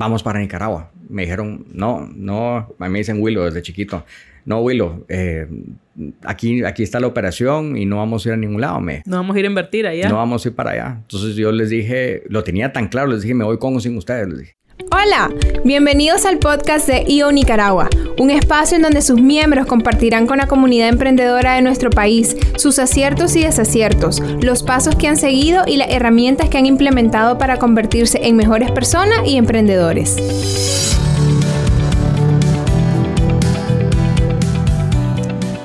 vamos para Nicaragua. Me dijeron, no, no, me dicen Willow desde chiquito. No, Willow, eh, aquí, aquí está la operación y no vamos a ir a ningún lado. Me, no vamos a ir a invertir allá. No vamos a ir para allá. Entonces yo les dije, lo tenía tan claro, les dije, me voy con o sin ustedes. Les dije. Hola, bienvenidos al podcast de IO Nicaragua, un espacio en donde sus miembros compartirán con la comunidad emprendedora de nuestro país sus aciertos y desaciertos, los pasos que han seguido y las herramientas que han implementado para convertirse en mejores personas y emprendedores.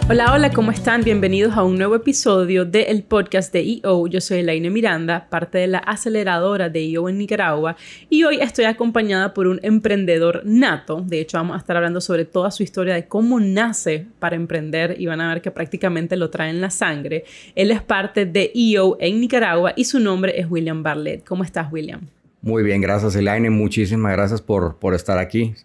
Hola, hola, ¿cómo están? Bienvenidos a un nuevo episodio del podcast de EO. Yo soy Elaine Miranda, parte de la aceleradora de EO en Nicaragua y hoy estoy acompañada por un emprendedor nato. De hecho, vamos a estar hablando sobre toda su historia de cómo nace para emprender y van a ver que prácticamente lo trae en la sangre. Él es parte de EO en Nicaragua y su nombre es William Barlett. ¿Cómo estás, William? Muy bien, gracias Elaine. Muchísimas gracias por, por estar aquí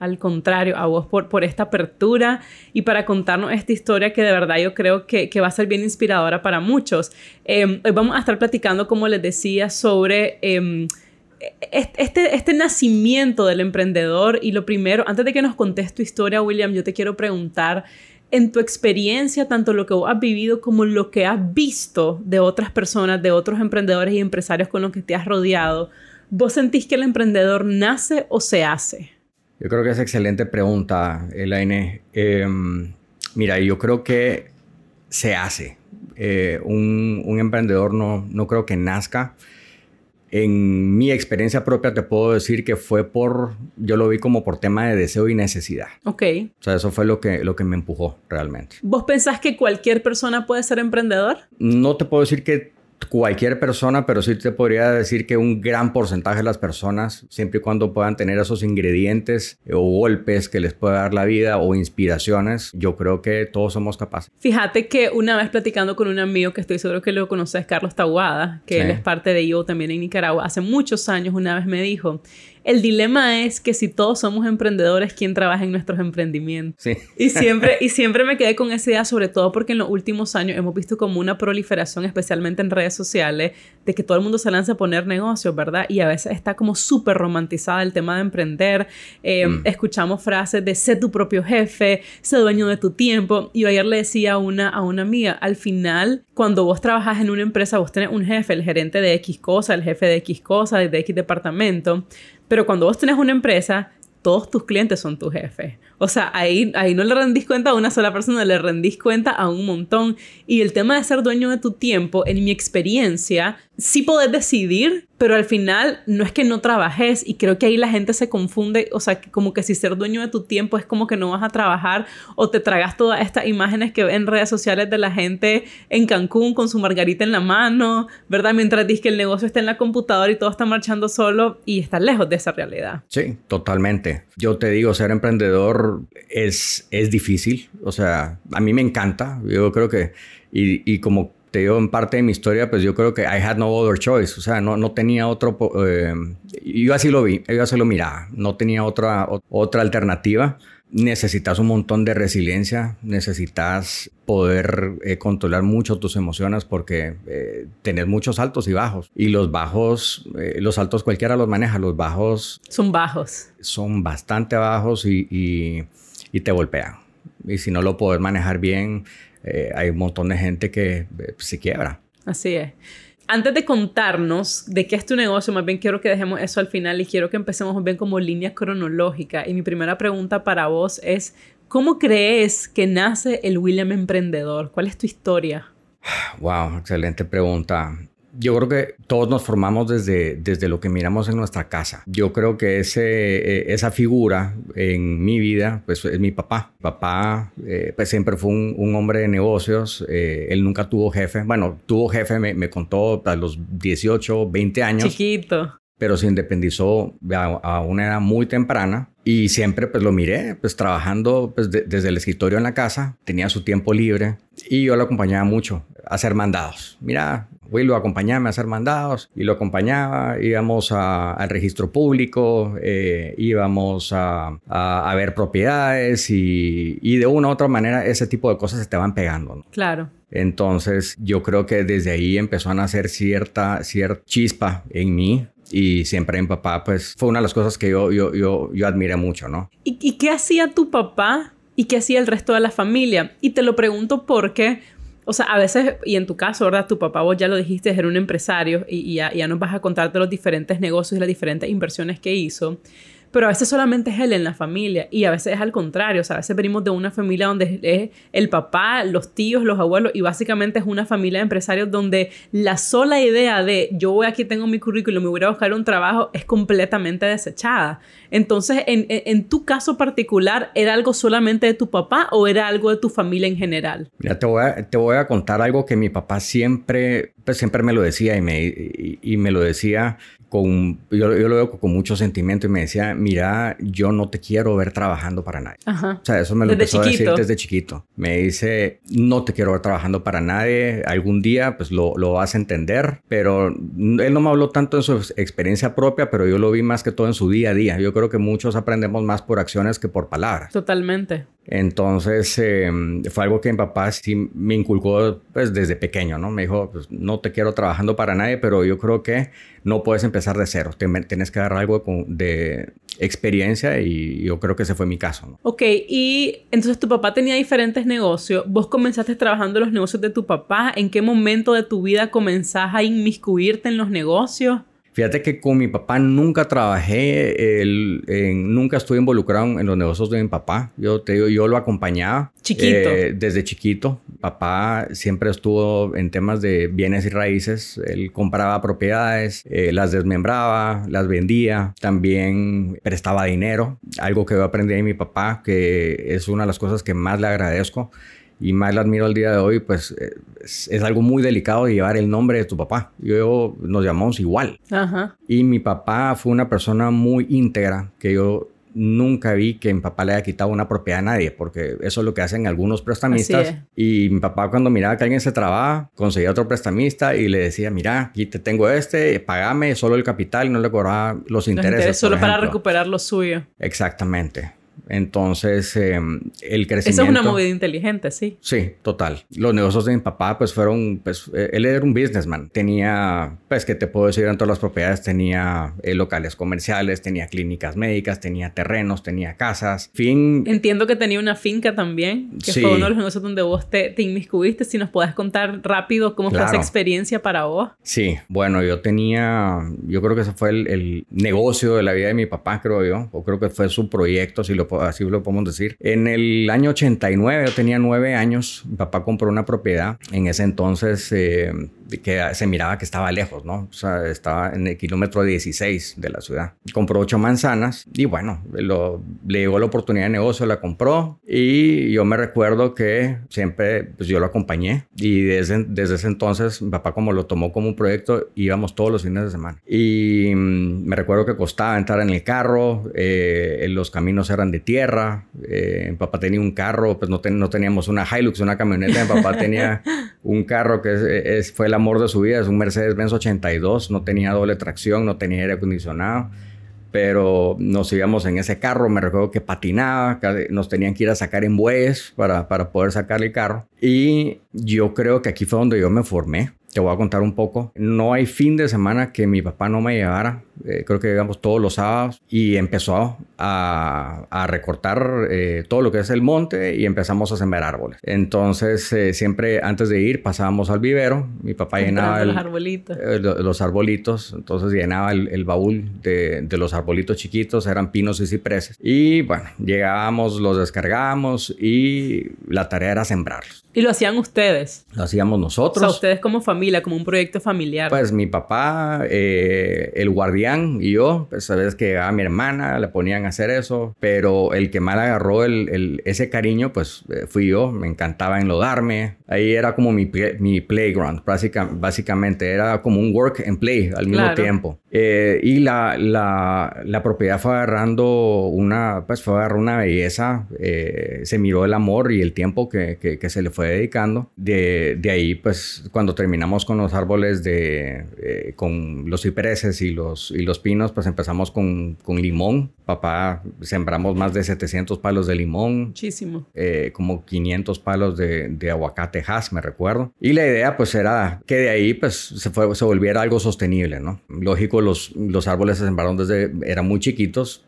al contrario, a vos por, por esta apertura y para contarnos esta historia que de verdad yo creo que, que va a ser bien inspiradora para muchos. Em, hoy vamos a estar platicando, como les decía, sobre em, este, este nacimiento del emprendedor y lo primero, antes de que nos contes tu historia, William, yo te quiero preguntar, en tu experiencia, tanto lo que vos has vivido como lo que has visto de otras personas, de otros emprendedores y empresarios con los que te has rodeado, ¿vos sentís que el emprendedor nace o se hace? Yo creo que es excelente pregunta, Elaine. Eh, mira, yo creo que se hace. Eh, un, un, emprendedor no, no creo que nazca. En mi experiencia propia te puedo decir que fue por, yo lo vi como por tema de deseo y necesidad. Ok. O sea, eso fue lo que, lo que me empujó realmente. ¿Vos pensás que cualquier persona puede ser emprendedor? No te puedo decir que cualquier persona, pero sí te podría decir que un gran porcentaje de las personas, siempre y cuando puedan tener esos ingredientes o golpes que les pueda dar la vida o inspiraciones, yo creo que todos somos capaces. Fíjate que una vez platicando con un amigo que estoy seguro que lo conoces, Carlos Taguada, que él es parte de yo también en Nicaragua, hace muchos años una vez me dijo, el dilema es que si todos somos emprendedores, ¿quién trabaja en nuestros emprendimientos? Sí. Y siempre, y siempre me quedé con esa idea, sobre todo porque en los últimos años hemos visto como una proliferación, especialmente en redes sociales, de que todo el mundo se lanza a poner negocios, ¿verdad? Y a veces está como súper romantizada el tema de emprender. Eh, mm. Escuchamos frases de sé tu propio jefe, sé dueño de tu tiempo. Y ayer le decía a una, a una amiga, al final, cuando vos trabajas en una empresa, vos tenés un jefe, el gerente de X cosa, el jefe de X cosa, de X departamento pero cuando vos tenés una empresa, todos tus clientes son tu jefe. O sea, ahí, ahí no le rendís cuenta a una sola persona, le rendís cuenta a un montón. Y el tema de ser dueño de tu tiempo, en mi experiencia, sí podés decidir, pero al final no es que no trabajes y creo que ahí la gente se confunde, o sea, como que si ser dueño de tu tiempo es como que no vas a trabajar o te tragas todas estas imágenes que ven en redes sociales de la gente en Cancún con su margarita en la mano, ¿verdad? Mientras dices que el negocio está en la computadora y todo está marchando solo y está lejos de esa realidad. Sí, totalmente. Yo te digo, ser emprendedor es, es difícil, o sea, a mí me encanta, yo creo que, y, y como te digo, en parte de mi historia, pues yo creo que I had no other choice. O sea, no, no tenía otro... Eh, yo así lo vi, yo así lo miraba. No tenía otra, otra alternativa. Necesitas un montón de resiliencia, necesitas poder eh, controlar mucho tus emociones porque eh, tenés muchos altos y bajos. Y los bajos, eh, los altos cualquiera los maneja, los bajos... Son bajos. Son bastante bajos y, y, y te golpean. Y si no lo puedes manejar bien, eh, hay un montón de gente que se quiebra. Así es. Antes de contarnos de qué es tu negocio, más bien quiero que dejemos eso al final y quiero que empecemos bien como línea cronológica. Y mi primera pregunta para vos es, ¿cómo crees que nace el William Emprendedor? ¿Cuál es tu historia? Wow, excelente pregunta. Yo creo que todos nos formamos desde, desde lo que miramos en nuestra casa. Yo creo que ese, eh, esa figura en mi vida, pues es mi papá. Papá, eh, pues siempre fue un, hombre de negocios. Eh, él nunca tuvo jefe. Bueno, tuvo jefe, me, me, contó a los 18, 20 años. Chiquito. Pero se independizó a, una edad muy temprana. Y siempre pues lo miré, pues trabajando pues, desde el escritorio en la casa, tenía su tiempo libre y yo lo acompañaba mucho a hacer mandados. Mira, lo acompañaba a hacer mandados y lo acompañaba, íbamos al registro público, eh, íbamos a, a, ver propiedades y, y, de una u otra manera ese tipo de cosas se te van pegando. Claro. Entonces yo creo que desde ahí empezó a nacer cierta, cierta chispa en mí y siempre mi papá, pues fue una de las cosas que yo, yo, yo, yo admiré mucho, ¿no? ¿Y, ¿Y qué hacía tu papá y qué hacía el resto de la familia? Y te lo pregunto porque o sea, a veces, y en tu caso, ¿verdad? Tu papá, vos ya lo dijiste, era un empresario y, ya, ya, nos vas a contarte los diferentes negocios y las diferentes inversiones que hizo. Pero a veces solamente es él en la familia y a veces es al contrario. O sea, a veces venimos de una familia donde es el papá, los tíos, los abuelos y básicamente es una familia de empresarios donde la sola idea de yo voy aquí, tengo mi currículum, me voy a buscar un trabajo es completamente desechada. Entonces, en, en, tu caso particular, ¿era algo solamente de tu papá o era algo de tu familia en general? Mira, te voy a, te voy a contar algo que mi papá siempre, pues siempre me lo decía y me, y me lo decía con, yo, yo, lo veo con mucho sentimiento y me decía, mira, yo no te quiero ver trabajando para nadie. Ajá. O sea, eso me lo empezó a decir desde chiquito. Me dice, no te quiero ver trabajando para nadie, algún día pues lo, lo, vas a entender, pero él no me habló tanto en su experiencia propia, pero yo lo vi más que todo en su día a día. Yo creo que muchos aprendemos más por acciones que por palabras. Totalmente. Entonces, em, fue algo que mi papá sí me inculcó pues, desde pequeño, ¿no? Me dijo, pues, no te quiero trabajando para nadie, pero yo creo que no puedes empezar de cero. Tienes que agarrar algo de, experiencia y yo creo que ese fue mi caso. ¿no? Ok, y entonces tu papá tenía diferentes negocios. ¿Vos comenzaste trabajando en los negocios de tu papá? ¿En qué momento de tu vida comenzás a inmiscuirte en los negocios? Fíjate que con mi papá nunca trabajé, nunca estuve involucrado en los negocios de mi papá. Yo te digo, yo lo acompañaba. Chiquito. Eh, desde chiquito. Papá siempre estuvo en temas de bienes y raíces. Él compraba propiedades, eh, las desmembraba, las vendía. También prestaba dinero. Algo que yo aprendí de mi papá, que es una de las cosas que más le agradezco y más la admiro al día de hoy, pues es, algo muy delicado de llevar el nombre de tu papá. Yo nos llamamos igual. Ajá. Y mi papá fue una persona muy íntegra que yo nunca vi que mi papá le haya quitado una propiedad a nadie, porque eso es lo que hacen algunos prestamistas. Y mi papá cuando miraba que alguien se trababa, conseguía otro prestamista y le decía, mira, aquí te tengo este, pagame solo el capital y no le cobraba los, intereses. solo para recuperar lo suyo. Exactamente. Entonces, em, el crecimiento... Eso es una movida inteligente, sí. Sí, total. Los negocios de mi papá, pues fueron, pues, eh, él era un businessman. Tenía, pues, que te puedo decir, en todas las propiedades tenía eh, locales comerciales, tenía clínicas médicas, tenía terrenos, tenía casas, fin... Entiendo que tenía una finca también, que fue uno de los negocios donde vos te, te inmiscuiste. Si nos puedes contar rápido cómo fue esa experiencia para vos. Sí, bueno, yo tenía, yo creo que ese fue el, el negocio de la vida de mi papá, creo yo, o creo que fue su proyecto, si lo así lo podemos decir. En el año 89, yo tenía nueve años, mi papá compró una propiedad. En ese entonces, eh, que se miraba que estaba lejos, ¿no? O sea, estaba en el kilómetro 16 de la ciudad. Compró ocho manzanas y bueno, lo, le llegó la oportunidad de negocio, la compró y yo me recuerdo que siempre pues yo lo acompañé y desde, desde ese entonces mi papá como lo tomó como un proyecto íbamos todos los fines de semana y mm, me recuerdo que costaba entrar en el carro, eh, los caminos eran de tierra, eh, mi papá tenía un carro, pues no, no teníamos una Hilux, una camioneta, mi papá tenía un carro que es, fue la amor de su vida. Es un Mercedes-Benz 82. No tenía doble tracción, no tenía aire acondicionado. Pero nos íbamos en ese carro. Me recuerdo que patinaba. Nos tenían que ir a sacar en bueyes para, para poder sacar el carro. Y yo creo que aquí fue donde yo me formé. Te voy a contar un poco. No hay fin de semana que mi papá no me llevara eh, creo que llegamos todos los sábados y empezó a, a recortar eh, todo lo que es el monte y empezamos a sembrar árboles. Entonces, eh, siempre antes de ir pasábamos al vivero, mi papá llenaba los arbolitos. los arbolitos, entonces llenaba el, el baúl de, de, los arbolitos chiquitos, eran pinos y cipreses. Y bueno, llegábamos, los descargábamos y la tarea era sembrarlos. ¿Y lo hacían ustedes? Lo hacíamos nosotros. O sea, ustedes como familia, como un proyecto familiar. Pues mi papá, el guardián, y yo, pues sabes que a mi hermana le ponían a hacer eso, pero el que mal agarró el, ese cariño, pues eh, fui yo, me encantaba enlodarme, ahí era como mi, mi playground, básicamente, era como un work and play al mismo tiempo. Eh, y la, la, la, propiedad fue agarrando una, pues fue agarrando una belleza, eh, se miró el amor y el tiempo que, que, se le fue dedicando. De, de, ahí, pues cuando terminamos con los árboles de, con los cipreses y los, y los pinos, pues empezamos con, con limón papá sembramos más de 700 palos de limón. Muchísimo. Eh, como 500 palos de, de aguacate has, me recuerdo. Y la idea pues era que de ahí pues se, fue, se volviera algo sostenible, ¿no? Lógico, los, los árboles se sembraron desde, eran muy chiquitos.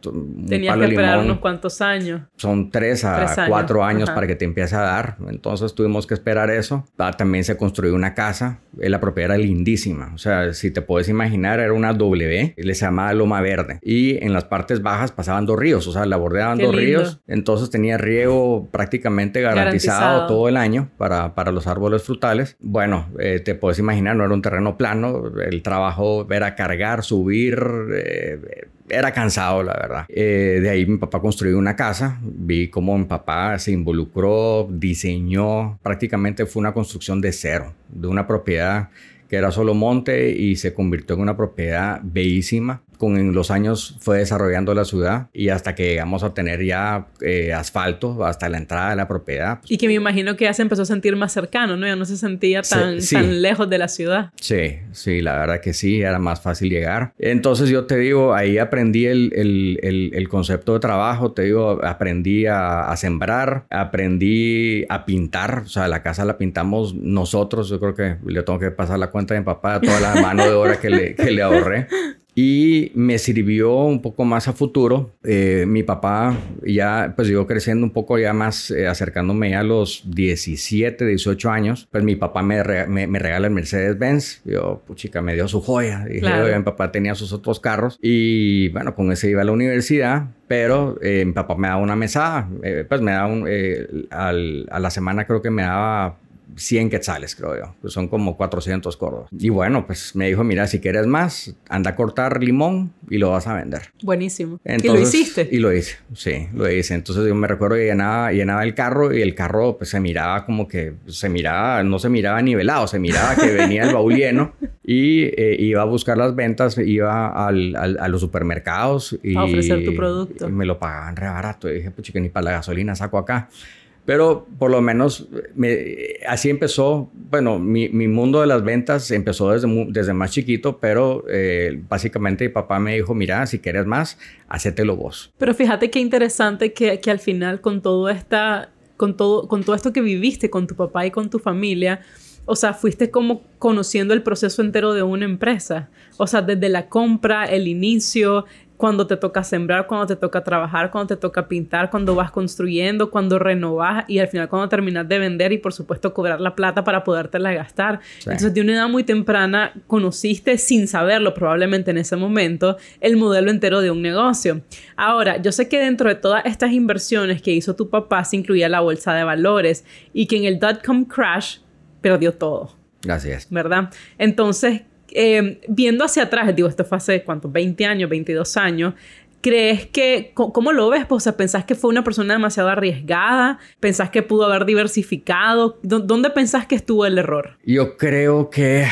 Tenías que esperar unos cuantos años. Son tres a cuatro años para que te empiece a dar. Entonces tuvimos que esperar eso. Ah, también se construyó una casa. Eh, la propiedad era lindísima. O sea, si te puedes imaginar, era una W. Le se llamaba Loma Verde. Y en las partes bajas pasaban dos ríos. O sea, la bordeaban dos ríos. Entonces tenía riego prácticamente garantizado, todo el año para, para los árboles frutales. Bueno, eh, te puedes imaginar, no era un terreno plano. El trabajo era cargar, subir. Eh, era cansado, la verdad. Eh, de ahí mi papá construyó una casa, vi cómo mi papá se involucró, diseñó, prácticamente fue una construcción de cero, de una propiedad que era solo monte y se convirtió en una propiedad bellísima con los años fue desarrollando la ciudad y hasta que llegamos a tener ya eh, asfalto hasta la entrada de la propiedad. Y que me imagino que ya se empezó a sentir más cercano, ¿no? Ya no se sentía tan, tan lejos de la ciudad. Sí, sí, la verdad que sí, era más fácil llegar. Entonces yo te digo, ahí aprendí el, el, el, concepto de trabajo, te digo, aprendí a, a, sembrar, aprendí a pintar, o sea, la casa la pintamos nosotros, yo creo que le tengo que pasar la cuenta de mi papá, toda la mano de obra que le, que le ahorré y me sirvió un poco más a futuro. Eh, mi papá ya, pues yo creciendo un poco ya más, eh, acercándome a los 17, 18 años, pues mi papá me, me, regala el Mercedes-Benz. Yo, puchica, me dio su joya. Dije, mi papá tenía sus otros carros y bueno, con ese iba a la universidad, pero eh, mi papá me daba una mesada, pues me daba un, a la semana creo que me daba 100 quetzales, creo yo. Pues son como 400 cordos. Y bueno, pues me dijo, mira, si quieres más, anda a cortar limón y lo vas a vender. Buenísimo. ¿Y lo hiciste? Y lo hice, sí, lo hice. Entonces yo me recuerdo que llenaba, llenaba el carro y el carro pues se miraba como que, se miraba, no se miraba nivelado, se miraba que venía el baúl lleno y eh, iba a buscar las ventas, iba al, a los supermercados y... A ofrecer tu producto. Y me lo pagaban re barato. Y dije, pues que ni para la gasolina saco acá. Pero por lo menos así empezó, bueno, mi, mundo de las ventas empezó desde, desde más chiquito, pero eh, básicamente mi papá me dijo, mira, si quieres más, hacételo vos. Pero fíjate qué interesante que, que al final con todo, esta, con, todo, con todo esto que viviste con tu papá y con tu familia, o sea, fuiste como conociendo el proceso entero de una empresa. O sea, desde la compra, el inicio, cuando te toca sembrar, cuando te toca trabajar, cuando te toca pintar, cuando vas construyendo, cuando renovas y al final cuando terminas de vender y por supuesto cobrar la plata para podértela gastar. Entonces de una edad muy temprana conociste sin saberlo probablemente en ese momento el modelo entero de un negocio. Ahora, yo sé que dentro de todas estas inversiones que hizo tu papá se incluía la bolsa de valores y que en el dot-com crash perdió todo. Gracias. ¿Verdad? Entonces, eh, viendo hacia atrás, digo, esto fue hace cuántos, 20 años, 22 años, ¿Crees que, cómo lo ves? Pues, o sea, ¿pensás que fue una persona demasiado arriesgada? ¿Pensás que pudo haber diversificado? ¿Dónde pensás que estuvo el error? Yo creo que,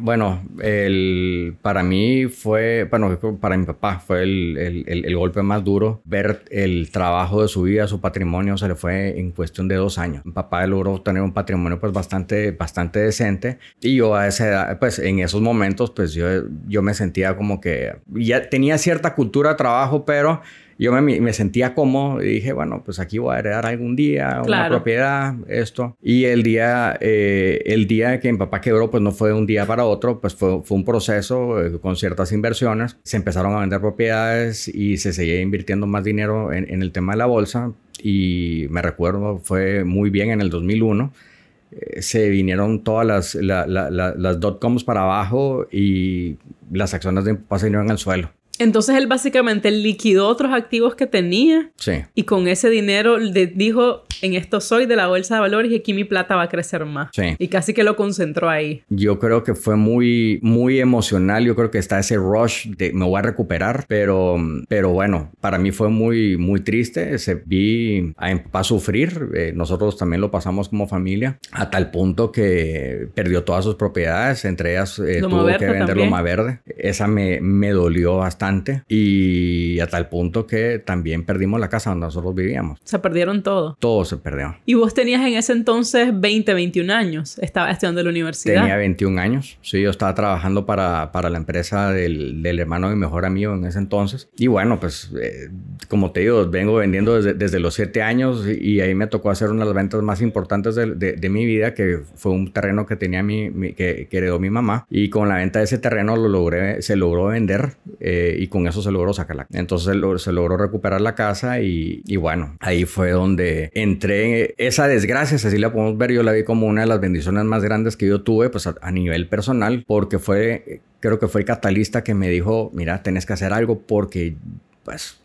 bueno, el, para mí fue, bueno, para mi papá fue el, el, el, golpe más duro. Ver el trabajo de su vida, su patrimonio, se le fue en cuestión de dos años. Mi papá logró tener un patrimonio pues bastante, bastante decente. Y yo a esa edad, pues en esos momentos, pues yo, yo me sentía como que ya tenía cierta cultura de trabajo pero yo me, sentía cómodo y dije, bueno, pues aquí voy a heredar algún día una propiedad, esto. Y el día, eh, el día que mi papá quebró, pues no fue de un día para otro, pues fue, fue un proceso eh, con ciertas inversiones. Se empezaron a vender propiedades y se seguía invirtiendo más dinero en, el tema de la bolsa. Y me recuerdo, fue muy bien en el 2001 eh, se vinieron todas las, las dot-coms para abajo y las acciones de mi papá se vinieron al suelo. Entonces él básicamente liquidó otros activos que tenía. Sí. Y con ese dinero le dijo, en esto soy de la bolsa de valores y aquí mi plata va a crecer más. Sí. Y casi que lo concentró ahí. Yo creo que fue muy, muy emocional. Yo creo que está ese rush de me voy a recuperar. Pero, pero bueno, para mí fue muy, muy triste. Se vi a mi papá sufrir. Eh, nosotros también lo pasamos como familia. A tal punto que perdió todas sus propiedades. Entre ellas eh, tuvo que vender Loma Verde. Esa me, me dolió bastante bastante y a tal punto que también perdimos la casa donde nosotros vivíamos. Se perdieron todo. Todo se perdió. Y vos tenías en ese entonces 20, 21 años. Estaba estudiando en la universidad. Tenía 21 años. Sí, yo estaba trabajando para, para la empresa del, del, hermano de mi mejor amigo en ese entonces. Y bueno, pues eh, como te digo, vengo vendiendo desde, desde los 7 años y, ahí me tocó hacer una de las ventas más importantes de, de, de mi vida, que fue un terreno que tenía mi, mi que, que, heredó mi mamá. Y con la venta de ese terreno lo logré, se logró vender eh, y con eso se logró sacarla. Entonces lo, se logró recuperar la casa y, y, bueno, ahí fue donde entré. Esa desgracia, así la podemos ver, yo la vi como una de las bendiciones más grandes que yo tuve, pues a, a nivel personal, porque fue, creo que fue el catalista que me dijo, mira, tenés que hacer algo porque pues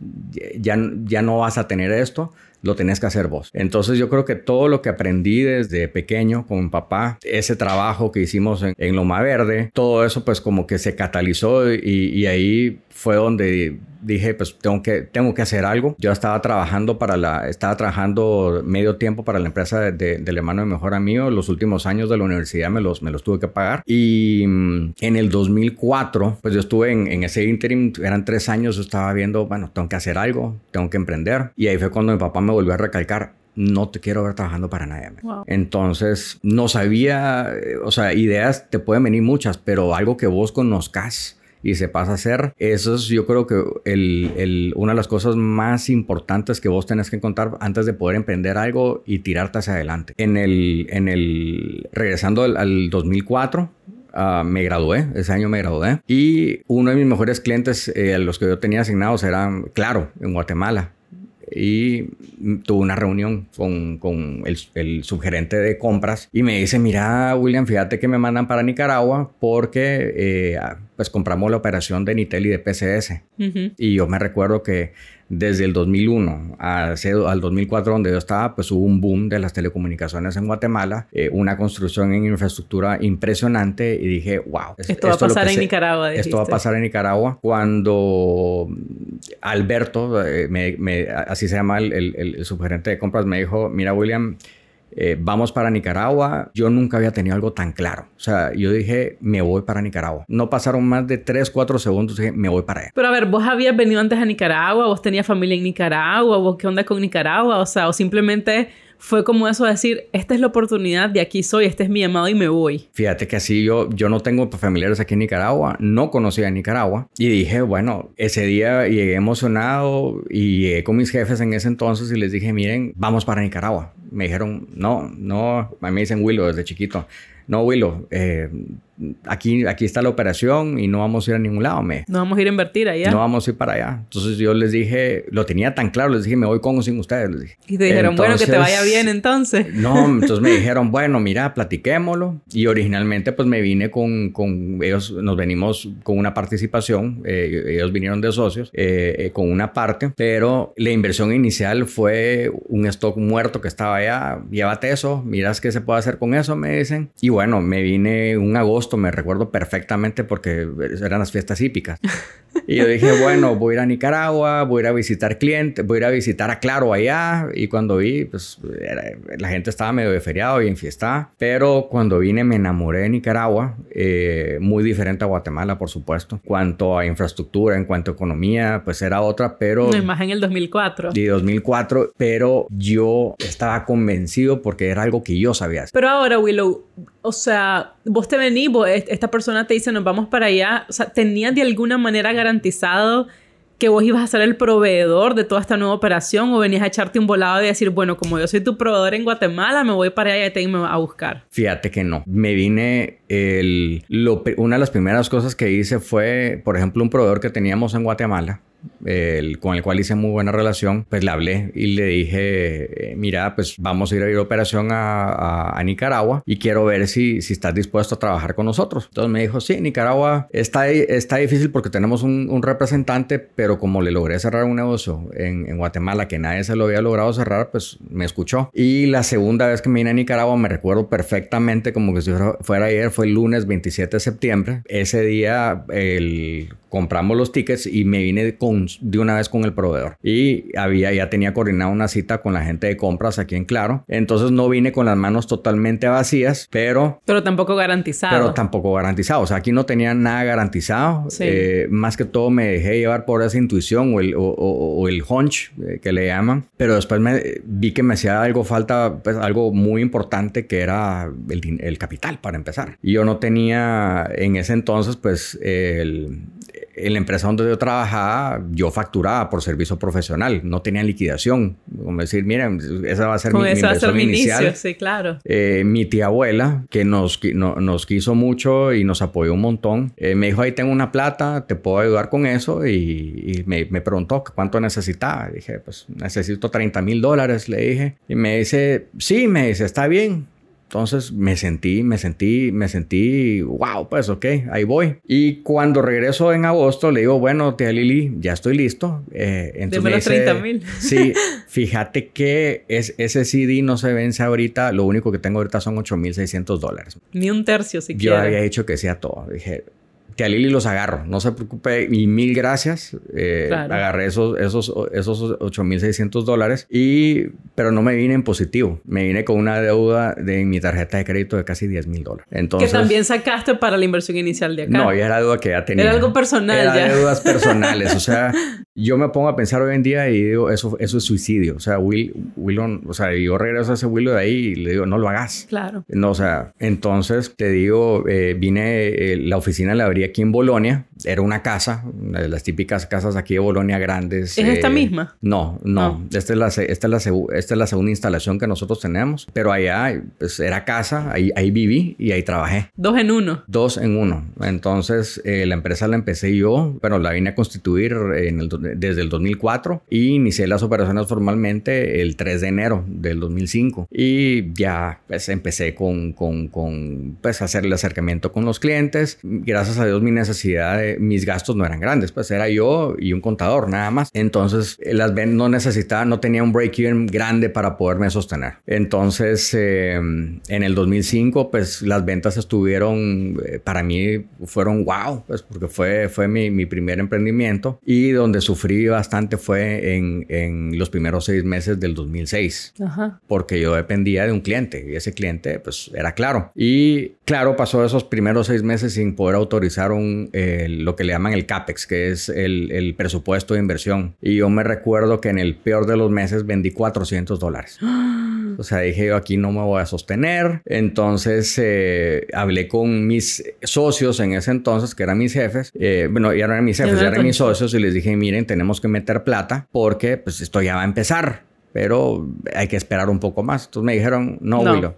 ya, ya no vas a tener esto, lo tenés que hacer vos. Entonces yo creo que todo lo que aprendí desde pequeño con mi papá, ese trabajo que hicimos en, en Loma Verde, todo eso pues como que se catalizó y ahí fue donde dije, pues tengo que, tengo que hacer algo. Yo estaba trabajando para la, estaba trabajando medio tiempo para la empresa de, de, del hermano de mejor amigo. Los últimos años de la universidad me los, me los tuve que pagar. Y mm, en el 2004, pues yo estuve en, en ese interim, eran tres años, yo estaba viendo, bueno, tengo que hacer algo, tengo que emprender. Y ahí fue cuando mi papá me volvió a recalcar, no te quiero ver trabajando para nadie. Wow. Entonces, no sabía, o sea, ideas te pueden venir muchas, pero algo que vos conozcas y se pasa a hacer. Eso es yo creo que el, el, una de las cosas más importantes que vos tenés que encontrar antes de poder emprender algo y tirarte hacia adelante. En el, en el regresando al, al 2004, Uh, me gradué, ese año me gradué. Y uno de mis mejores clientes, eh, los que yo tenía asignados, eran, claro, en Guatemala y tuve una reunión con, con el, el, subgerente de compras y me dice, mira William, fíjate que me mandan para Nicaragua porque eh, pues compramos la operación de Nitel y de PCS. Uh -huh. Y yo me recuerdo que desde el 2001 al 2004 donde yo estaba, pues hubo un boom de las telecomunicaciones en Guatemala, eh, una construcción en infraestructura impresionante y dije, wow. Esto, esto va a pasar en se, Nicaragua. Dijiste. Esto va a pasar en Nicaragua. Cuando Alberto, eh, me, me, así se llama el, el, el subgerente de compras, me dijo, mira William, eh, vamos para Nicaragua. Yo nunca había tenido algo tan claro. O sea, yo dije, me voy para Nicaragua. No pasaron más de 3, 4 segundos, dije, me voy para allá. Pero a ver, vos habías venido antes a Nicaragua, vos tenías familia en Nicaragua, vos qué onda con Nicaragua, o sea, o simplemente fue como eso de decir, esta es la oportunidad, de aquí soy, este es mi llamado y me voy. Fíjate que así yo, yo no tengo familiares aquí en Nicaragua, no conocía Nicaragua y dije, bueno, ese día llegué emocionado y llegué con mis jefes en ese entonces y les dije, miren, vamos para Nicaragua. Me dijeron, no, no, me dicen Willow desde chiquito. No, Willow, eh, aquí, aquí está la operación y no vamos a ir a ningún lado. Me, no vamos a ir a invertir allá. No vamos a ir para allá. Entonces yo les dije, lo tenía tan claro, les dije, me voy con o sin ustedes. Les dije. Y te dijeron, entonces, bueno, que te vaya bien entonces. No, entonces me dijeron, bueno, mira, platiquémoslo. Y originalmente pues me vine con, con ellos, nos venimos con una participación, eh, ellos vinieron de socios, eh, eh, con una parte, pero la inversión inicial fue un stock muerto que estaba allá, llévate eso, miras qué se puede hacer con eso, me dicen. Y bueno, me vine un agosto, me recuerdo perfectamente porque eran las fiestas hípicas. Y yo dije, bueno, voy a ir a Nicaragua, voy a ir a visitar clientes, voy a ir a visitar a Claro allá. Y cuando vi, pues era, la gente estaba medio de feriado y en fiesta. Pero cuando vine me enamoré de Nicaragua, eh, muy diferente a Guatemala, por supuesto. Cuanto a infraestructura, en cuanto a economía, pues era otra, pero... No, más en el 2004. De 2004, pero yo estaba convencido porque era algo que yo sabía hacer. Pero ahora, Willow, o sea, vos te venís, esta persona te dice, nos vamos para allá. O sea, ¿tenías de alguna manera garantizado que vos ibas a ser el proveedor de toda esta nueva operación o venías a echarte un volado y decir, bueno, como yo soy tu proveedor en Guatemala, me voy para allá y te a buscar? Fíjate que no. Me vine, el, lo, una de las primeras cosas que hice fue, por ejemplo, un proveedor que teníamos en Guatemala con el cual hice muy buena relación, pues le hablé y le dije, mira, pues vamos a ir a ir operación a, Nicaragua y quiero ver si, si estás dispuesto a trabajar con nosotros. Entonces me dijo, sí, Nicaragua está, está difícil porque tenemos un, representante, pero como le logré cerrar un negocio en, en, Guatemala que nadie se lo había logrado cerrar, pues me escuchó. Y la segunda vez que me vine a Nicaragua, me recuerdo perfectamente como que si fuera ayer, fue el lunes 27 de septiembre. Ese día, el compramos los tickets y me vine con, de una vez con el proveedor. Y había, ya tenía coordinado una cita con la gente de compras aquí en Claro. Entonces no vine con las manos totalmente vacías, pero... Pero tampoco garantizado. Pero tampoco garantizado. O sea, aquí no tenía nada garantizado. Eh, más que todo me dejé llevar por esa intuición o el, o, el hunch eh, que le llaman. Pero después me vi que me hacía algo falta, pues algo muy importante que era el, el capital para empezar. Y yo no tenía en ese entonces, pues, el en la empresa donde yo trabajaba, yo facturaba por servicio profesional, no tenía liquidación. Como decir, miren, esa va a ser mi, mi inversión inicial. Inicio, sí, claro. Eh, mi tía abuela, que nos, nos quiso mucho y nos apoyó un montón, eh, me dijo, ahí tengo una plata, te puedo ayudar con eso. Y, me, me, preguntó cuánto necesitaba. Dije, pues necesito 30 mil dólares, le dije. Y me dice, sí, me dice, está bien. Entonces me sentí, me sentí, me sentí, wow, pues ok, ahí voy. Y cuando regreso en agosto, le digo, bueno, tía Lili, ya estoy listo. Eh, entonces los 30 mil. Sí, fíjate que es, ese CD no se vence ahorita, lo único que tengo ahorita son 8.600 dólares. Ni un tercio siquiera. Yo había dicho que sea todo. Dije, que a Lili los agarro, no se preocupe y mil gracias. Eh, agarré esos, esos, esos 8.600 dólares y, pero no me vine en positivo, me vine con una deuda de mi tarjeta de crédito de casi 10 mil dólares. Entonces, que también sacaste para la inversión inicial de acá. No, ya era deuda que ya tenía. Era algo personal era deudas personales, o sea, yo me pongo a pensar hoy en día y digo, eso, eso es suicidio. O sea, Will, Willon, o sea, yo regreso a ese Willow de ahí y le digo, no lo hagas. Claro. No, o sea, entonces te digo, eh, vine, eh, la oficina la abrí aquí en Bolonia. Era una casa, una de las típicas casas aquí de Bolonia grandes. ¿Es esta eh, misma? No, no. Esta, es la, esta, es la, esta es la segunda instalación que nosotros tenemos. Pero allá pues, era casa, ahí, ahí viví y ahí trabajé. Dos en uno. Dos en uno. Entonces, la empresa la empecé yo, pero la vine a constituir en el desde el 2004 y inicié las operaciones formalmente el 3 de enero del 2005 y ya pues empecé con, con, con pues hacer el acercamiento con los clientes. Gracias a Dios mi necesidad, de, mis gastos no eran grandes, pues era yo y un contador nada más. Entonces las ventas no necesitaba, no tenía un break-even grande para poderme sostener. Entonces em, en el 2005 pues las ventas estuvieron, eh, para mí fueron wow, pues porque fue, fue mi, mi primer emprendimiento y donde sufrí bastante fue en, en los primeros seis meses del 2006, porque yo dependía de un cliente y ese cliente pues era claro. Y claro, pasó esos primeros seis meses sin poder autorizar un, lo que le llaman el CAPEX, que es el, el, presupuesto de inversión. Y yo me recuerdo que en el peor de los meses vendí 400 dólares. O sea, dije yo aquí no me voy a sostener. Entonces eh, hablé con mis socios en ese entonces, que eran mis jefes. Eh, bueno, ya no eran mis jefes, ya eran mis socios y les dije, miren, tenemos que meter plata porque pues esto ya va a empezar, pero hay que esperar un poco más. Entonces me dijeron, no, no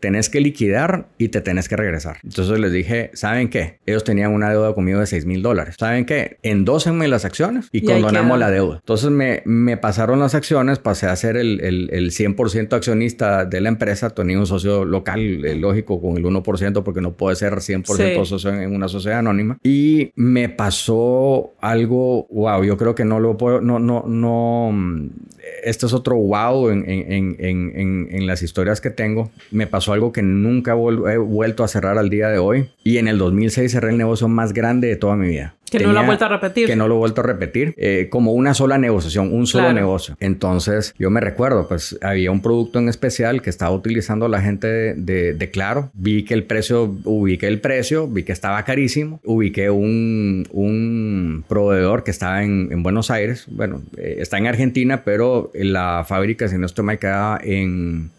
tenés que liquidar y te tenés que regresar. Entonces les dije, ¿saben qué? Ellos tenían una deuda conmigo de 6 mil dólares. ¿Saben qué? Endósenme las acciones y, condonamos la deuda. Entonces me, me, pasaron las acciones, pasé a ser el, el, el 100% accionista de la empresa. Tenía un socio local, eh, lógico, con el 1% porque no puede ser 100% socio en una sociedad anónima. Y me pasó algo, wow, yo creo que no lo puedo, no, no, no, mm, esto es otro wow en, en, en, en las historias que tengo. Me pasó algo que nunca he vuelto a cerrar al día de hoy. Y en el 2006 cerré el negocio más grande de toda mi vida. Que no lo ha vuelto a repetir. Que no lo he vuelto a repetir. Eh, como una sola negociación, un solo negocio. Entonces, yo me recuerdo, pues había un producto en especial que estaba utilizando la gente de, Claro. Vi que el precio, ubiqué el precio, vi que estaba carísimo. Ubiqué un, un proveedor que estaba en, Buenos Aires. Bueno, eh, está en Argentina, pero la fábrica, si no estoy mal, queda en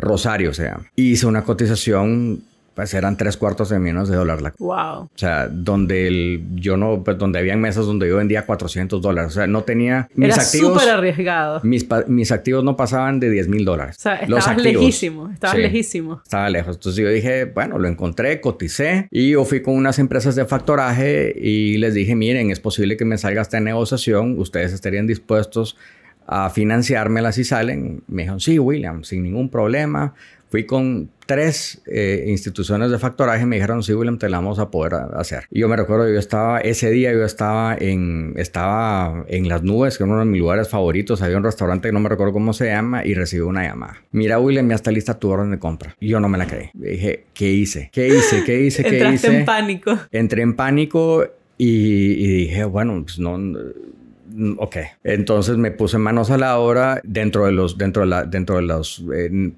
Rosario, o sea, hice una cotización pues eran tres cuartos de millones de dólares. La... Wow. O sea, donde el, yo no, pues donde habían mesas donde yo vendía 400 dólares. O sea, no tenía mis Era activos. súper arriesgado. Mis, mis, activos no pasaban de 10 mil dólares. O sea, estabas lejísimo. Estabas lejísimo. Estaba lejos. Entonces yo dije, bueno, lo encontré, coticé y yo fui con unas empresas de factoraje y les dije, miren, es posible que me salga esta negociación. Ustedes estarían dispuestos a financiármela si salen. Me dijeron, sí, William, sin ningún problema. Fui con tres eh, instituciones de factoraje y me dijeron, sí, William, te la vamos a poder hacer. Y yo me recuerdo, yo estaba, ese día yo estaba en, estaba en las nubes, que es uno de mis lugares favoritos. Había un restaurante que no me recuerdo cómo se llama y recibí una llamada. Mira, William, ya está lista tu orden de compra. Y yo no me la creí. Dije, ¿qué hice? ¿Qué hice? ¿Qué hice? ¿Qué Entraste hice? en pánico. Entré en pánico Y, dije, bueno, pues no, ok. Entonces me puse manos a la obra dentro de los, dentro de la, dentro de los eh,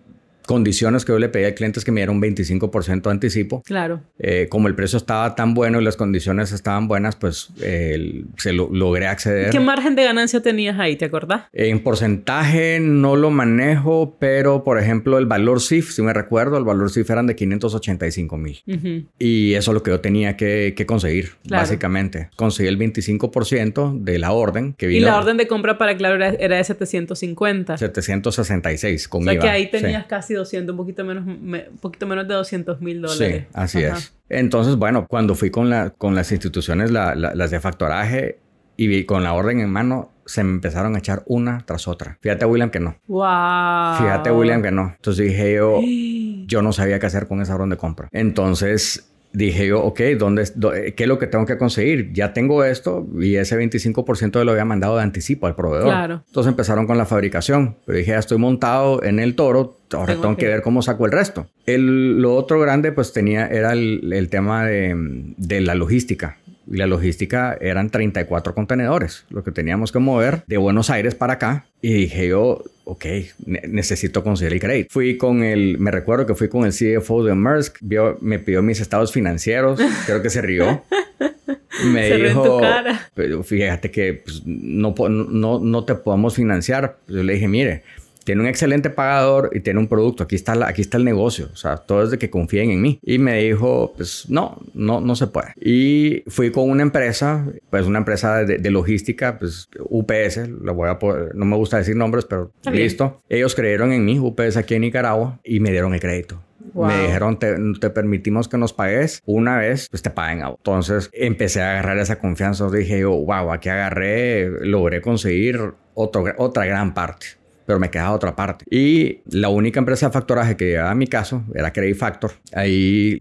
condiciones que yo le pedí al cliente es que me diera un 25% de anticipo. Claro. Eh, como el precio estaba tan bueno y las condiciones estaban buenas, pues se lo, logré acceder. ¿Qué margen de ganancia tenías ahí? ¿Te acordás? En porcentaje no lo manejo, pero por ejemplo el valor CIF, si me recuerdo, el valor CIF eran de 585 mil. Y eso es lo que yo tenía que, conseguir, básicamente. Conseguí el 25% de la orden que vino. Y la orden de compra para Claro era, de 750. 766 con O sea que ahí tenías casi 200, un poquito menos, un poquito menos de 200 mil dólares. Sí, así es. Entonces, bueno, cuando fui con, la, con las instituciones, las de factoraje, y con la orden en mano, se me empezaron a echar una tras otra. Fíjate, William, que no. Wow. Fíjate, William, que no. Entonces dije yo, yo no sabía qué hacer con esa orden de compra. Entonces dije yo, ok, ¿dónde, ¿qué es lo que tengo que conseguir? Ya tengo esto y ese 25% lo había mandado de anticipo al proveedor. Claro. Entonces empezaron con la fabricación. Pero dije, ya estoy montado en el toro, ahora tengo, que... ver cómo saco el resto. El, lo otro grande pues tenía, era el, el tema de, de la logística y la logística eran 34 contenedores, lo que teníamos que mover de Buenos Aires para acá. Y dije yo, ok, necesito conseguir el crédito. Fui con el, me recuerdo que fui con el CFO de Maersk, vio, me pidió mis estados financieros, creo que se rió. Me se dijo, pero fíjate que pues, no, no, no te podemos financiar. Yo le dije, mire, tiene un excelente pagador y tiene un producto. Aquí está, aquí está el negocio. O sea, todo es de que confíen en mí. Y me dijo, pues no, no, no se puede. Y fui con una empresa, pues una empresa de, logística, pues UPS, lo voy a no me gusta decir nombres, pero listo. Ellos creyeron en mí, UPS aquí en Nicaragua, y me dieron el crédito. Me dijeron, te, te, permitimos que nos pagues una vez, pues te paguen. Entonces empecé a agarrar esa confianza. Dije yo, wow, aquí agarré, logré conseguir otro, otra gran parte pero me quedaba otra parte. Y la única empresa de factoraje que llevaba a mi caso era Credit Factor. Ahí eh,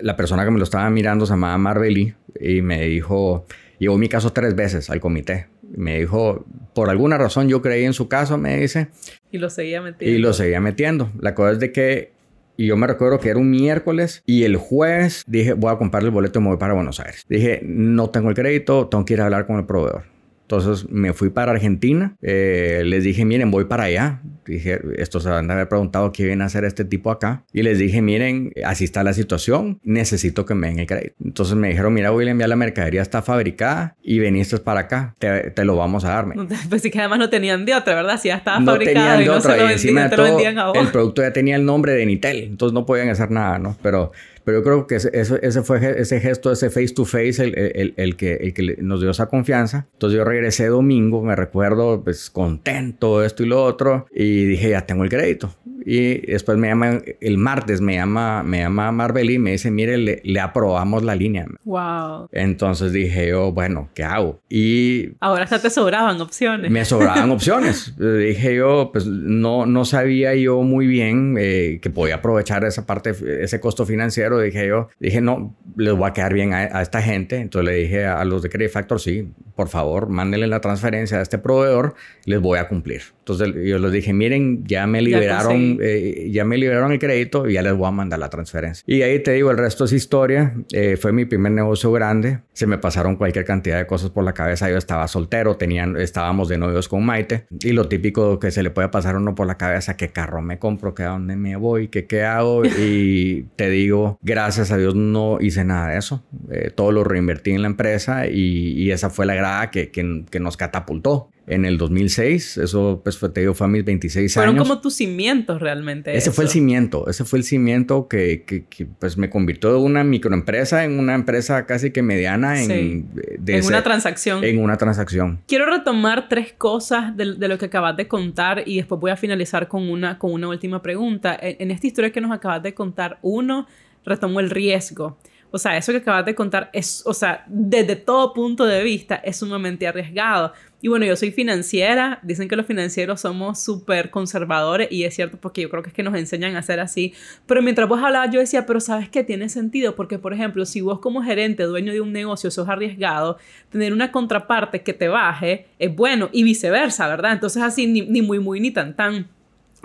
la persona que me lo estaba mirando se llamaba Marbeli y me dijo, llevó mi caso tres veces al comité. Me dijo, por alguna razón yo creí en su caso, me dice. Y lo seguía metiendo. Y lo seguía metiendo. La cosa es de que y yo me recuerdo que era un miércoles y el jueves dije, voy a comprar el boleto y me voy para Buenos Aires. Dije, no tengo el crédito, tengo que ir a hablar con el proveedor. Entonces me fui para Argentina. Eh, les dije, miren, voy para allá. Dije, estos se van a haber preguntado qué viene a hacer este tipo acá. Y les dije, miren, así está la situación. Necesito que me den el crédito. Entonces me dijeron, mira, William, ya la mercadería está fabricada y veniste para acá. Te, lo vamos a dar. Pues sí que además no tenían de otra, ¿verdad? Si ya estaba no fabricado y no se lo, vendían, te lo vendían a vos. El producto ya tenía el nombre de Nitel. Entonces no podían hacer nada, ¿no? Pero pero yo creo que ese, ese fue ese gesto, ese face to face, el, el, el, que, el que nos dio esa confianza. Entonces yo regresé domingo, me recuerdo, pues contento, esto y lo otro, y dije, ya tengo el crédito. Y después me llama, el martes me llama, me llama Marbeli y me dice, mire, le, le aprobamos la línea. Wow. Entonces dije yo, bueno, ¿qué hago? Y... Ahora ya te sobraban opciones. Me sobraban opciones. dije yo, pues no, no sabía yo muy bien eh, que podía aprovechar esa parte, ese costo financiero. Dije yo, dije, no, les voy a quedar bien a, esta gente. Entonces le dije a, los de Credit Factor, sí, por favor, mándenle la transferencia a este proveedor, les voy a cumplir. Entonces yo les dije, miren, ya me liberaron, eh, ya, me liberaron el crédito y ya les voy a mandar la transferencia. Y ahí te digo, el resto es historia. Eh, fue mi primer negocio grande. Se me pasaron cualquier cantidad de cosas por la cabeza. Yo estaba soltero, tenían, estábamos de novios con Maite. Y lo típico que se le puede pasar a uno por la cabeza, ¿qué carro me compro? ¿Qué a dónde me voy? ¿Qué, qué hago? Y te digo, gracias a Dios no hice nada de eso. Eh, todo lo reinvertí en la empresa y, y esa fue la grada que, que, que nos catapultó en el 2006. Eso, pues, fue, te digo, fue a mis 26 años. Fueron como tus cimientos realmente. Ese fue el cimiento. Ese fue el cimiento que, que, pues, me convirtió de una microempresa en una empresa casi que mediana en... en una transacción. En una transacción. Quiero retomar tres cosas de, de, lo que acabas de contar y después voy a finalizar con una, con una última pregunta. En, en esta historia que nos acabas de contar, uno, retomó el riesgo. O sea, eso que acabas de contar es, o sea, desde todo punto de vista es sumamente arriesgado. Y bueno, yo soy financiera, dicen que los financieros somos súper conservadores y es cierto porque yo creo que es que nos enseñan a ser así. Pero mientras vos hablabas yo decía, pero sabes que tiene sentido porque, por ejemplo, si vos como gerente, dueño de un negocio, sos arriesgado, tener una contraparte que te baje es bueno y viceversa, ¿verdad? Entonces así ni, ni muy, muy, ni tan, tan.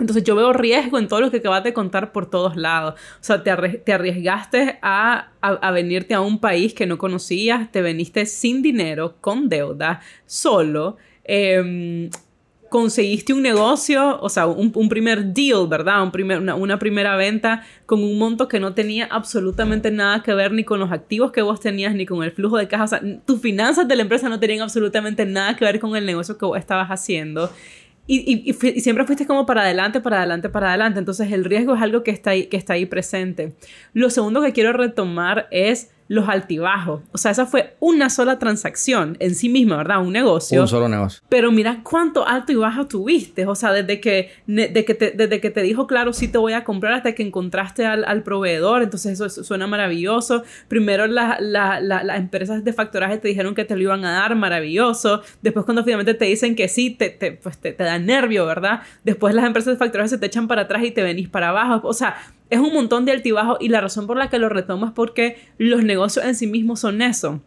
Entonces yo veo riesgo en todo lo que acabas de contar por todos lados. O sea, te, arriesgaste a, a, venirte a un país que no conocías, te veniste sin dinero, con deuda, solo. Em, conseguiste un negocio, o sea, un, primer deal, ¿verdad? Un primer, una, primera venta con un monto que no tenía absolutamente nada que ver ni con los activos que vos tenías, ni con el flujo de caja. O sea, tus finanzas de la empresa no tenían absolutamente nada que ver con el negocio que vos estabas haciendo. Y, siempre fuiste como para adelante, para adelante, para adelante. Entonces el riesgo es algo que está ahí, que está ahí presente. Lo segundo que quiero retomar es los altibajos. O sea, esa fue una sola transacción en sí misma, ¿verdad? Un negocio. Un solo negocio. Pero mira cuánto alto y bajo tuviste. O sea, desde que, de que te, desde que te dijo, claro, sí te voy a comprar hasta que encontraste al, proveedor. Entonces eso, suena maravilloso. Primero las empresas de factoraje te dijeron que te lo iban a dar, maravilloso. Después cuando finalmente te dicen que sí, te, te, pues te, te da nervio, ¿verdad? Después las empresas de factoraje se te echan para atrás y te venís para abajo. O sea, es un montón de altibajos y la razón por la que lo retomo es porque los negocios en sí mismos son eso.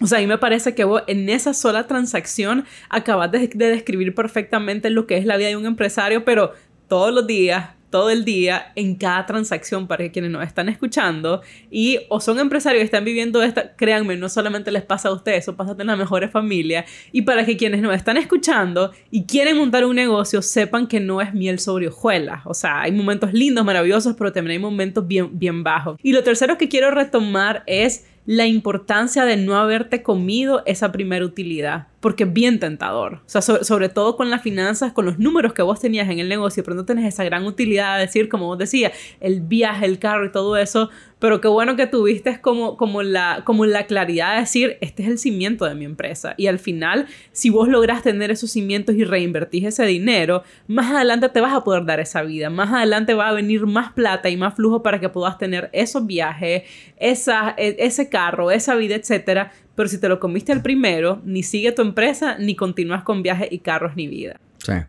O sea, a mí me parece que vos en esa sola transacción acabas de, de describir perfectamente lo que es la vida de un empresario, pero todos los días, todo el día en cada transacción para quienes nos están escuchando y o son empresarios y están viviendo esta, créanme, no solamente les pasa a ustedes, eso pasa en las mejores familias. Y para que quienes nos están escuchando y quieren montar un negocio sepan que no es miel sobre hojuelas, o sea, hay momentos lindos, maravillosos, pero también hay momentos bien, bien bajos. Y lo tercero que quiero retomar es la importancia de no haberte comido esa primera utilidad, porque es bien tentador. O sea, sobre todo con las finanzas, con los números que vos tenías en el negocio, pero no tenés esa gran utilidad de decir, como vos decías, el viaje, el carro y todo eso, pero qué bueno que tuviste como, como, la, como la claridad de decir, este es el cimiento de mi empresa. Y al final, si vos lográs tener esos cimientos y reinvertís ese dinero, más adelante te vas a poder dar esa vida, más adelante va a venir más plata y más flujo para que puedas tener esos viajes, esa, e, ese carro, esa vida, etcétera. Pero si te lo comiste al primero, ni sigue tu empresa, ni continúas con viajes y carros ni vida.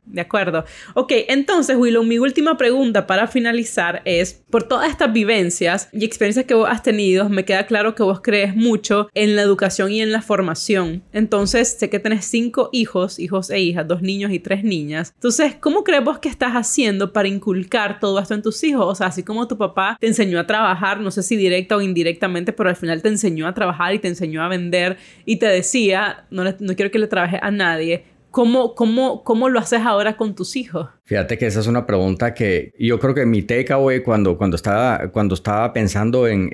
De acuerdo. Ok, entonces, Willow, mi última pregunta para finalizar es, por todas estas vivencias y experiencias que vos has tenido, me queda claro que vos crees mucho en la educación y en la formación. Entonces, sé que tenés cinco hijos, hijos e hijas, dos niños y tres niñas. Entonces, ¿cómo crees vos que estás haciendo para inculcar todo esto en tus hijos? O sea, así como tu papá te enseñó a trabajar, no sé si directa o indirectamente, pero al final te enseñó a trabajar y te enseñó a vender y te decía, no, no quiero que le trabaje a nadie ¿Cómo, cómo, ¿Cómo lo haces ahora con tus hijos? Fíjate que esa es una pregunta que yo creo que mi takeaway cuando, cuando, estaba, cuando estaba pensando en,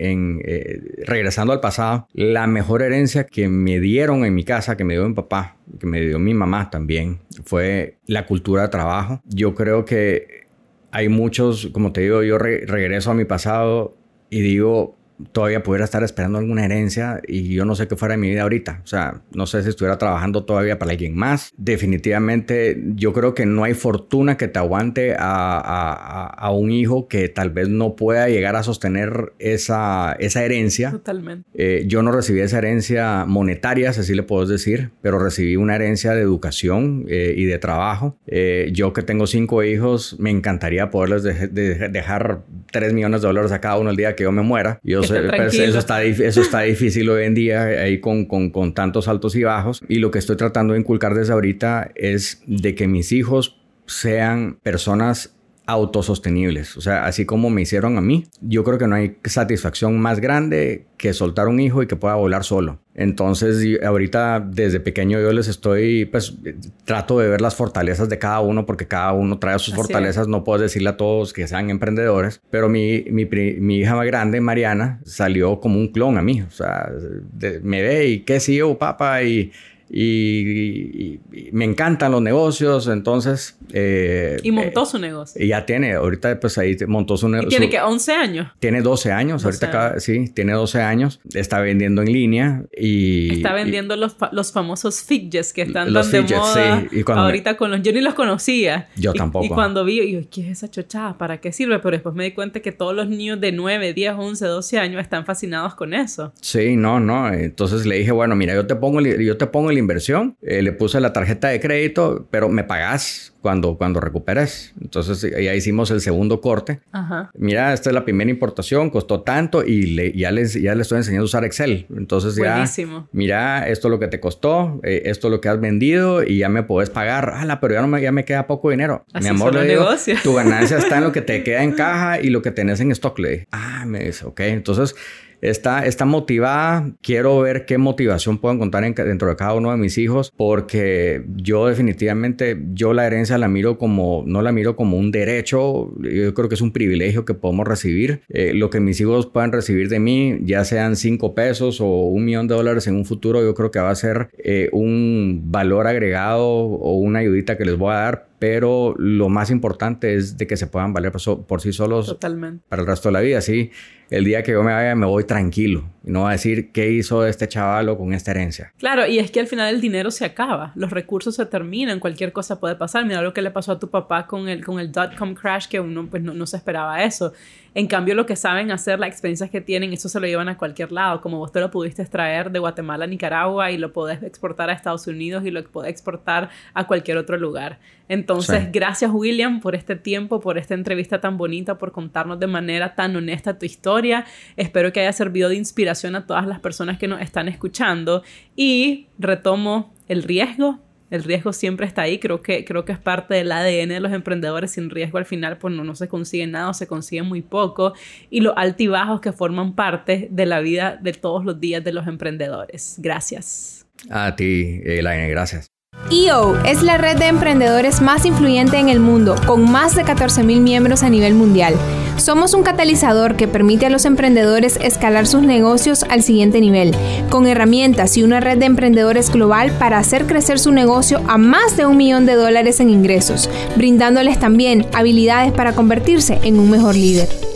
eh, regresando al pasado, la mejor herencia que me dieron en mi casa, que me dio mi papá, que me dio mi mamá también, fue la cultura de trabajo. Yo creo que hay muchos, como te digo, yo regreso a mi pasado y digo, todavía pudiera estar esperando alguna herencia y yo no sé qué fuera de mi vida ahorita. O sea, no sé si estuviera trabajando todavía para alguien más. Definitivamente yo creo que no hay fortuna que te aguante a, a, un hijo que tal vez no pueda llegar a sostener esa, esa herencia. Totalmente. Eh, yo no recibí esa herencia monetaria, así le puedo decir, pero recibí una herencia de educación eh, y de trabajo. Eh, yo que tengo cinco hijos, me encantaría poderles dejar 3 millones de dólares a cada uno el día que yo me muera. Yo pues, eso, está, eso está difícil hoy en día, ahí con, con, con tantos altos y bajos. Y lo que estoy tratando de inculcar desde ahorita es de que mis hijos sean personas autosostenibles. O sea, así como me hicieron a mí, yo creo que no hay satisfacción más grande que soltar un hijo y que pueda volar solo. Entonces, ahorita desde pequeño yo les estoy, pues trato de ver las fortalezas de cada uno porque cada uno trae sus fortalezas. No puedo decirle a todos que sean emprendedores, pero mi, mi, mi, hija más grande, Mariana, salió como un clon a mí. O sea, me ve y qué sí, o papá, y y, me encantan los negocios, entonces... Eh, y montó su negocio. Y ya tiene, ahorita pues ahí montó su negocio. ¿Tiene que 11 años? Tiene 12 años, ahorita sí, tiene 12 años, está vendiendo en línea y... Está vendiendo los, los famosos fidgets que están tan de moda sí. ahorita con los... Yo ni los conocía. Yo tampoco. Y cuando vi, yo, ¿qué es esa chochada? ¿Para qué sirve? Pero después me di cuenta que todos los niños de 9, 10, 11, 12 años están fascinados con eso. Sí, no, no. Entonces le dije, bueno, mira, yo te pongo yo te pongo el inversión, eh, le puse la tarjeta de crédito, pero me pagas cuando, cuando recuperes. Entonces ya hicimos el segundo corte. Ajá. Mira, esta es la primera importación, costó tanto y le, ya, les, ya les estoy enseñando a usar Excel. Entonces ya, Buenísimo. mira, esto es lo que te costó, eh, esto es lo que has vendido y ya me puedes pagar. Ala, pero ya, no me, ya me queda poco dinero. Así Mi amor, le digo, tu ganancia está en lo que te queda en caja y lo que tenés en stock. Le dije, ah, me dice, ok. Entonces está, está motivada. Quiero ver qué motivación puedo encontrar en dentro de cada uno de mis hijos, porque yo definitivamente, yo la herencia la miro como, no la miro como un derecho, yo creo que es un privilegio que podemos recibir. Eh, lo que mis hijos puedan recibir de mí, ya sean cinco pesos o un millón de dólares en un futuro, yo creo que va a ser eh, un valor agregado o una ayudita que les voy a dar. Pero lo más importante es de que se puedan valer por, so- por sí solos Totalmente. para el resto de la vida. Sí, el día que yo me vaya me voy tranquilo y no va a decir qué hizo este chavalo con esta herencia. Claro, y es que al final el dinero se acaba, los recursos se terminan, cualquier cosa puede pasar. Mira lo que le pasó a tu papá con el, con el dot-com crash, que uno pues no, no se esperaba eso. En cambio, lo que saben hacer, las experiencias que tienen, eso se lo llevan a cualquier lado. Como vos te lo pudiste traer de Guatemala a Nicaragua y lo podés exportar a Estados Unidos y lo podés exportar a cualquier otro lugar. Entonces, Sí. gracias William por este tiempo, por esta entrevista tan bonita, por contarnos de manera tan honesta tu historia. Espero que haya servido de inspiración a todas las personas que nos están escuchando. Y retomo el riesgo. El riesgo siempre está ahí, creo que, creo que es parte del ADN de los emprendedores. Sin riesgo al final pues no, se consigue nada o se consigue muy poco. Y los altibajos que forman parte de la vida de todos los días de los emprendedores. Gracias. A ti, Elaine, gracias. EO es la red de emprendedores más influyente en el mundo, con más de 14.000 miembros a nivel mundial. Somos un catalizador que permite a los emprendedores escalar sus negocios al siguiente nivel, con herramientas y una red de emprendedores global para hacer crecer su negocio a más de un millón de dólares en ingresos, brindándoles también habilidades para convertirse en un mejor líder.